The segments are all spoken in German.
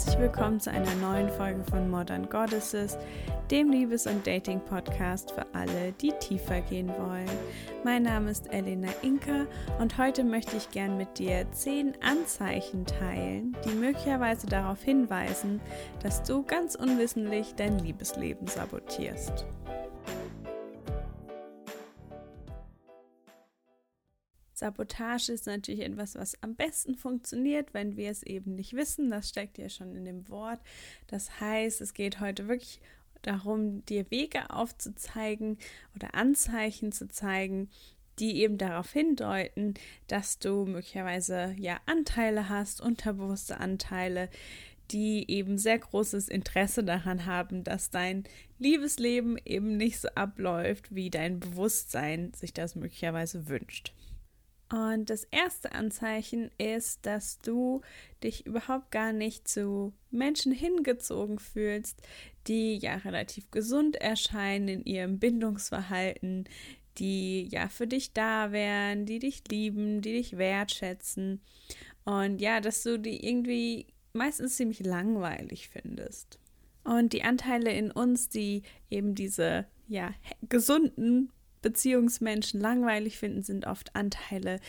herzlich willkommen zu einer neuen Folge von Modern Goddesses, dem Liebes- und Dating-Podcast für alle, die tiefer gehen wollen. Mein Name ist Elena Inka und heute möchte ich gern mit dir zehn Anzeichen teilen, die möglicherweise darauf hinweisen, dass du ganz unwissentlich dein Liebesleben sabotierst. Sabotage ist natürlich etwas, was am besten funktioniert, wenn wir es eben nicht wissen. Das steckt ja schon in dem Wort. Das heißt, es geht heute wirklich darum, dir Wege aufzuzeigen oder Anzeichen zu zeigen, die eben darauf hindeuten, dass du möglicherweise ja Anteile hast, unterbewusste Anteile, die eben sehr großes Interesse daran haben, dass dein Liebesleben eben nicht so abläuft, wie dein Bewusstsein sich das möglicherweise wünscht. Und das erste Anzeichen ist, dass du dich überhaupt gar nicht zu Menschen hingezogen fühlst, die ja relativ gesund erscheinen in ihrem Bindungsverhalten, die ja für dich da wären, die dich lieben, die dich wertschätzen. Und ja, dass du die irgendwie meistens ziemlich langweilig findest. Und die Anteile in uns, die eben diese ja gesunden Beziehungsmenschen langweilig finden, sind oft Anteile,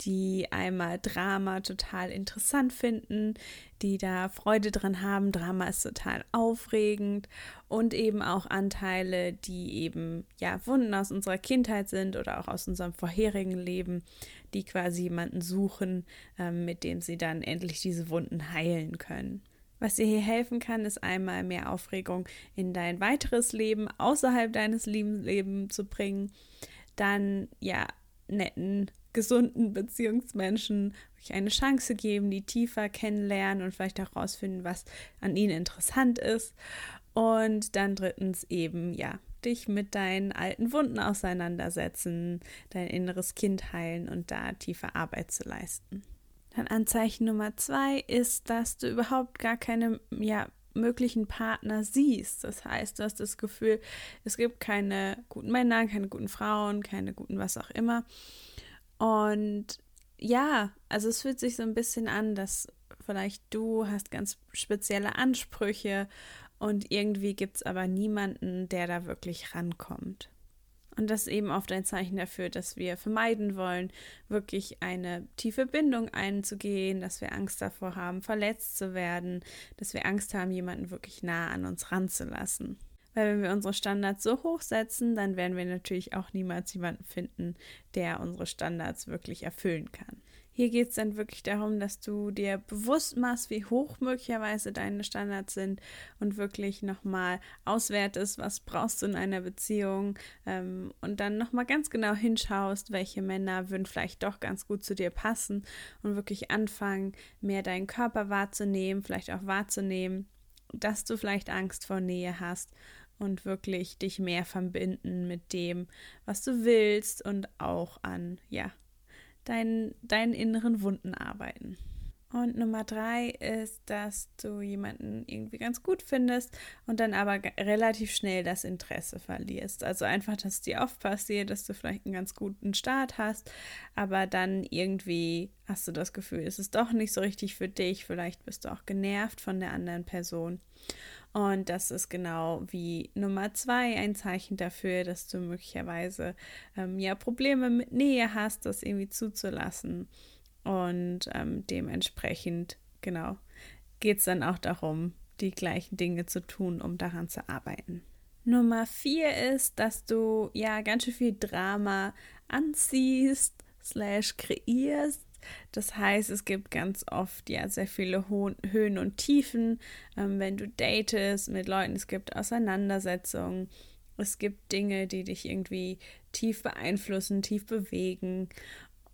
die einmal Drama total interessant finden, die da Freude dran haben. Drama ist total aufregend und eben auch Anteile, die eben ja Wunden aus unserer Kindheit sind oder auch aus unserem vorherigen Leben, die quasi jemanden suchen, äh, mit dem sie dann endlich diese Wunden heilen können. Was dir hier helfen kann, ist einmal mehr Aufregung in dein weiteres Leben außerhalb deines Lebens zu bringen. Dann, ja, netten, gesunden Beziehungsmenschen eine Chance geben, die tiefer kennenlernen und vielleicht auch rausfinden, was an ihnen interessant ist. Und dann drittens eben, ja, dich mit deinen alten Wunden auseinandersetzen, dein inneres Kind heilen und da tiefe Arbeit zu leisten. Dann Anzeichen Nummer zwei ist, dass du überhaupt gar keine ja, möglichen Partner siehst. Das heißt, du hast das Gefühl, es gibt keine guten Männer, keine guten Frauen, keine guten was auch immer. Und ja, also es fühlt sich so ein bisschen an, dass vielleicht du hast ganz spezielle Ansprüche und irgendwie gibt es aber niemanden, der da wirklich rankommt. Und das ist eben oft ein Zeichen dafür, dass wir vermeiden wollen, wirklich eine tiefe Bindung einzugehen, dass wir Angst davor haben, verletzt zu werden, dass wir Angst haben, jemanden wirklich nah an uns ranzulassen. Weil wenn wir unsere Standards so hoch setzen, dann werden wir natürlich auch niemals jemanden finden, der unsere Standards wirklich erfüllen kann. Hier geht es dann wirklich darum, dass du dir bewusst machst, wie hoch möglicherweise deine Standards sind und wirklich nochmal auswertest, was brauchst du in einer Beziehung ähm, und dann nochmal ganz genau hinschaust, welche Männer würden vielleicht doch ganz gut zu dir passen und wirklich anfangen, mehr deinen Körper wahrzunehmen, vielleicht auch wahrzunehmen, dass du vielleicht Angst vor Nähe hast und wirklich dich mehr verbinden mit dem, was du willst und auch an, ja, deinen, deinen inneren Wunden arbeiten. Und Nummer drei ist, dass du jemanden irgendwie ganz gut findest und dann aber relativ schnell das Interesse verlierst. Also einfach, dass es dir oft passiert, dass du vielleicht einen ganz guten Start hast, aber dann irgendwie hast du das Gefühl, es ist doch nicht so richtig für dich. Vielleicht bist du auch genervt von der anderen Person. Und das ist genau wie Nummer zwei ein Zeichen dafür, dass du möglicherweise ähm, ja Probleme mit Nähe hast, das irgendwie zuzulassen. Und ähm, dementsprechend, genau, geht es dann auch darum, die gleichen Dinge zu tun, um daran zu arbeiten. Nummer vier ist, dass du ja ganz schön viel Drama anziehst, slash kreierst das heißt, es gibt ganz oft ja sehr viele Höhen und Tiefen, ähm, wenn du datest mit Leuten. Es gibt Auseinandersetzungen. Es gibt Dinge, die dich irgendwie tief beeinflussen, tief bewegen.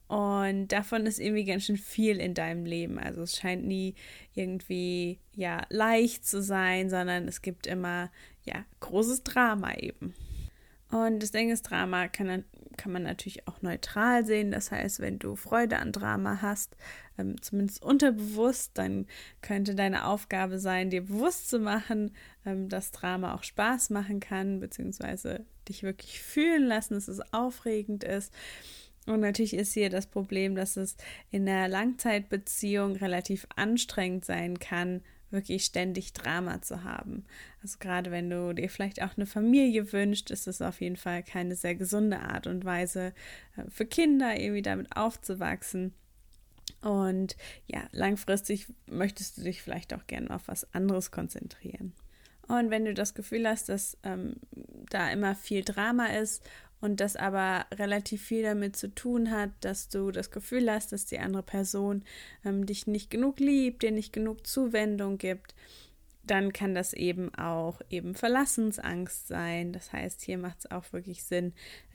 Und davon ist irgendwie ganz schön viel in deinem Leben. Also es scheint nie irgendwie ja leicht zu sein, sondern es gibt immer ja großes Drama eben. Und das Ding ist, Drama kann, kann man natürlich auch neutral sehen. Das heißt, wenn du Freude an Drama hast, ähm, zumindest unterbewusst, dann könnte deine Aufgabe sein, dir bewusst zu machen, ähm, dass Drama auch Spaß machen kann, beziehungsweise dich wirklich fühlen lassen, dass es aufregend ist. Und natürlich ist hier das Problem, dass es in der Langzeitbeziehung relativ anstrengend sein kann, wirklich ständig Drama zu haben. Also gerade wenn du dir vielleicht auch eine Familie wünschst, ist es auf jeden Fall keine sehr gesunde Art und Weise äh, für Kinder irgendwie damit aufzuwachsen. Und ja, langfristig möchtest du dich vielleicht auch gerne auf was anderes konzentrieren. Und wenn du das Gefühl hast, dass ähm, da immer viel Drama ist und das aber relativ viel damit zu tun hat, dass du das Gefühl hast, dass die andere Person ähm, dich nicht genug liebt, dir nicht genug Zuwendung gibt, dann kann das eben auch eben Verlassensangst sein. Das heißt, hier macht es auch wirklich Sinn,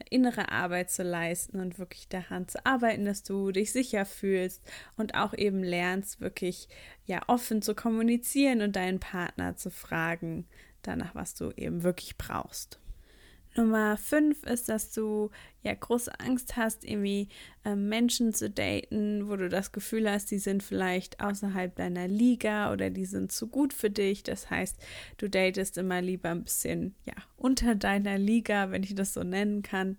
innere Arbeit zu leisten und wirklich daran zu arbeiten, dass du dich sicher fühlst und auch eben lernst, wirklich ja offen zu kommunizieren und deinen Partner zu fragen, danach, was du eben wirklich brauchst. Nummer fünf ist, dass du ja große Angst hast, irgendwie äh, Menschen zu daten, wo du das Gefühl hast, die sind vielleicht außerhalb deiner Liga oder die sind zu gut für dich. Das heißt, du datest immer lieber ein bisschen ja unter deiner Liga, wenn ich das so nennen kann.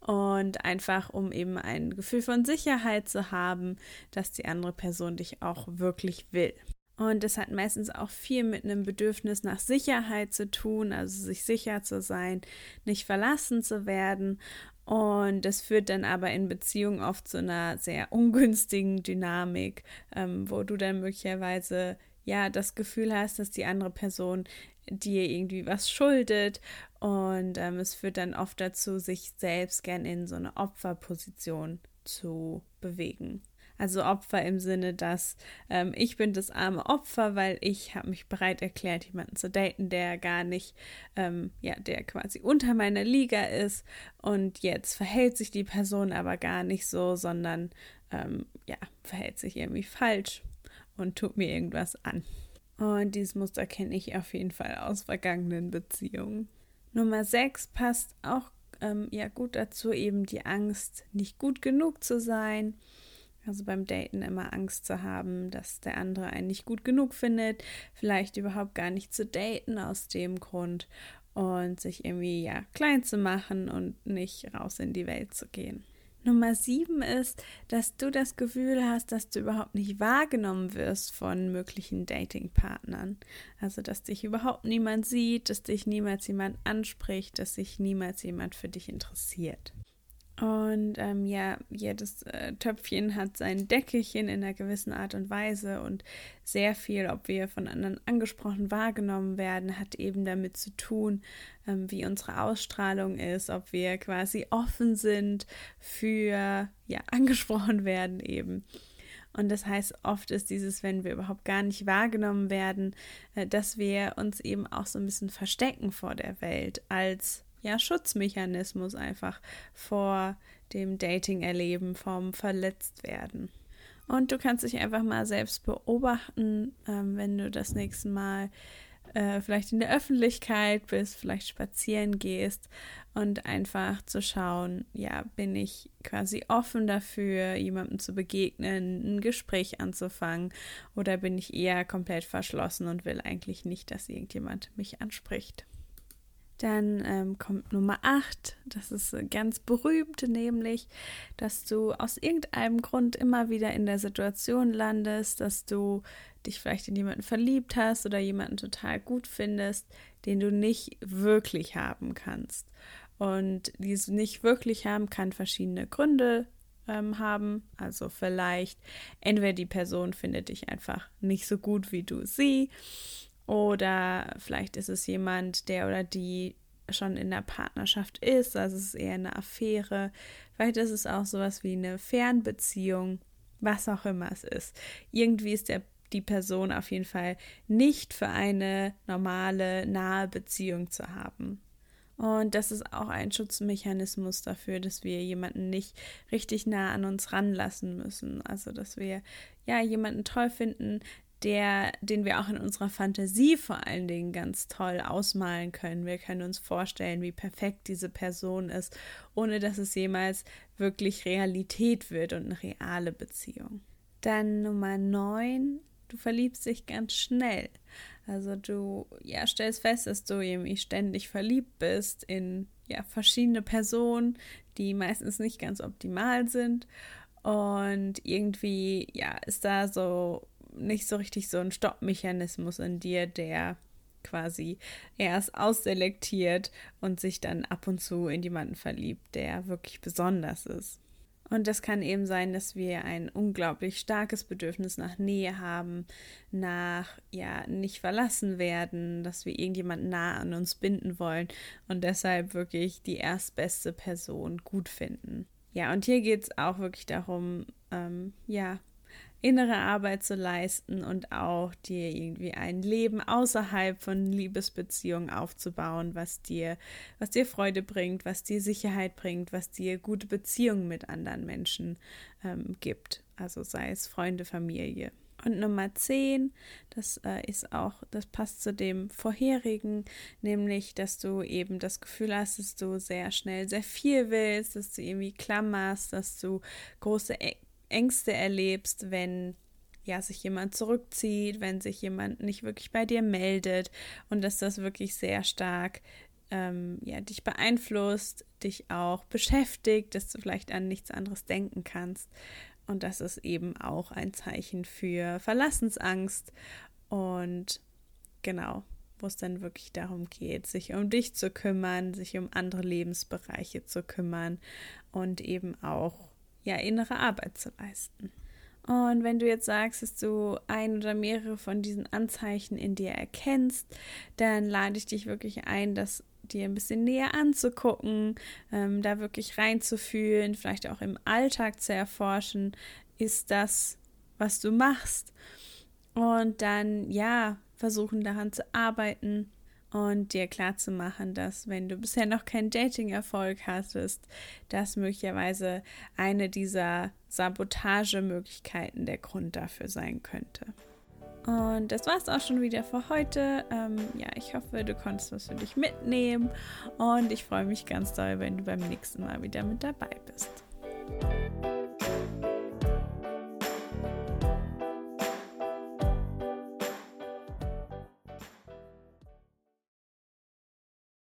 Und einfach, um eben ein Gefühl von Sicherheit zu haben, dass die andere Person dich auch wirklich will. Und das hat meistens auch viel mit einem Bedürfnis nach Sicherheit zu tun, also sich sicher zu sein, nicht verlassen zu werden. Und das führt dann aber in Beziehungen oft zu einer sehr ungünstigen Dynamik, ähm, wo du dann möglicherweise ja das Gefühl hast, dass die andere Person dir irgendwie was schuldet. Und ähm, es führt dann oft dazu, sich selbst gern in so eine Opferposition zu bewegen. Also Opfer im Sinne, dass ähm, ich bin das arme Opfer, weil ich habe mich bereit erklärt, jemanden zu daten, der gar nicht, ähm, ja, der quasi unter meiner Liga ist. Und jetzt verhält sich die Person aber gar nicht so, sondern ähm, ja, verhält sich irgendwie falsch und tut mir irgendwas an. Und dieses Muster kenne ich auf jeden Fall aus vergangenen Beziehungen. Nummer 6 passt auch ähm, ja gut dazu, eben die Angst, nicht gut genug zu sein also beim Daten immer Angst zu haben, dass der andere einen nicht gut genug findet, vielleicht überhaupt gar nicht zu daten aus dem Grund und sich irgendwie ja klein zu machen und nicht raus in die Welt zu gehen. Nummer sieben ist, dass du das Gefühl hast, dass du überhaupt nicht wahrgenommen wirst von möglichen Datingpartnern. Also, dass dich überhaupt niemand sieht, dass dich niemals jemand anspricht, dass sich niemals jemand für dich interessiert. Und ähm, ja, jedes äh, Töpfchen hat sein Deckelchen in einer gewissen Art und Weise und sehr viel, ob wir von anderen angesprochen wahrgenommen werden, hat eben damit zu tun, ähm, wie unsere Ausstrahlung ist, ob wir quasi offen sind für, ja, angesprochen werden eben. Und das heißt, oft ist dieses, wenn wir überhaupt gar nicht wahrgenommen werden, äh, dass wir uns eben auch so ein bisschen verstecken vor der Welt als ja, Schutzmechanismus einfach vor dem Dating-Erleben, vom Verletztwerden. Und du kannst dich einfach mal selbst beobachten, ähm, wenn du das nächste Mal äh, vielleicht in der Öffentlichkeit bist, vielleicht spazieren gehst und einfach zu schauen, ja, bin ich quasi offen dafür, jemandem zu begegnen, ein Gespräch anzufangen oder bin ich eher komplett verschlossen und will eigentlich nicht, dass irgendjemand mich anspricht. Dann ähm, kommt Nummer 8, das ist ganz berühmt, nämlich, dass du aus irgendeinem Grund immer wieder in der Situation landest, dass du dich vielleicht in jemanden verliebt hast oder jemanden total gut findest, den du nicht wirklich haben kannst. Und dieses nicht wirklich haben kann verschiedene Gründe ähm, haben. Also vielleicht entweder die Person findet dich einfach nicht so gut wie du sie oder vielleicht ist es jemand, der oder die schon in der Partnerschaft ist, also es ist eher eine Affäre. Vielleicht ist es auch sowas wie eine Fernbeziehung, was auch immer es ist. Irgendwie ist der, die Person auf jeden Fall nicht für eine normale, nahe Beziehung zu haben. Und das ist auch ein Schutzmechanismus dafür, dass wir jemanden nicht richtig nah an uns ranlassen müssen. Also, dass wir ja jemanden toll finden, der, den wir auch in unserer Fantasie vor allen Dingen ganz toll ausmalen können. Wir können uns vorstellen, wie perfekt diese Person ist, ohne dass es jemals wirklich Realität wird und eine reale Beziehung. Dann Nummer 9, du verliebst dich ganz schnell. Also du ja, stellst fest, dass du irgendwie ständig verliebt bist in ja, verschiedene Personen, die meistens nicht ganz optimal sind. Und irgendwie, ja, ist da so nicht so richtig so ein Stoppmechanismus in dir, der quasi erst ausselektiert und sich dann ab und zu in jemanden verliebt, der wirklich besonders ist. Und das kann eben sein, dass wir ein unglaublich starkes Bedürfnis nach Nähe haben, nach ja nicht verlassen werden, dass wir irgendjemanden nah an uns binden wollen und deshalb wirklich die erstbeste Person gut finden. Ja, und hier geht es auch wirklich darum, ähm, ja, innere Arbeit zu leisten und auch dir irgendwie ein Leben außerhalb von Liebesbeziehungen aufzubauen, was dir, was dir Freude bringt, was dir Sicherheit bringt, was dir gute Beziehungen mit anderen Menschen ähm, gibt. Also sei es Freunde, Familie. Und Nummer 10, das äh, ist auch, das passt zu dem vorherigen, nämlich, dass du eben das Gefühl hast, dass du sehr schnell sehr viel willst, dass du irgendwie klammerst, dass du große Ängste erlebst, wenn ja sich jemand zurückzieht, wenn sich jemand nicht wirklich bei dir meldet und dass das wirklich sehr stark ähm, ja, dich beeinflusst, dich auch beschäftigt, dass du vielleicht an nichts anderes denken kannst. Und das ist eben auch ein Zeichen für Verlassensangst und genau, wo es dann wirklich darum geht, sich um dich zu kümmern, sich um andere Lebensbereiche zu kümmern und eben auch ja, innere Arbeit zu leisten. Und wenn du jetzt sagst, dass du ein oder mehrere von diesen Anzeichen in dir erkennst, dann lade ich dich wirklich ein, das dir ein bisschen näher anzugucken, ähm, da wirklich reinzufühlen, vielleicht auch im Alltag zu erforschen, ist das, was du machst. Und dann, ja, versuchen daran zu arbeiten und dir klar zu machen, dass wenn du bisher noch keinen Dating-Erfolg hattest, das möglicherweise eine dieser Sabotagemöglichkeiten der Grund dafür sein könnte. Und das war es auch schon wieder für heute. Ähm, ja, ich hoffe, du konntest was für dich mitnehmen und ich freue mich ganz doll, wenn du beim nächsten Mal wieder mit dabei bist.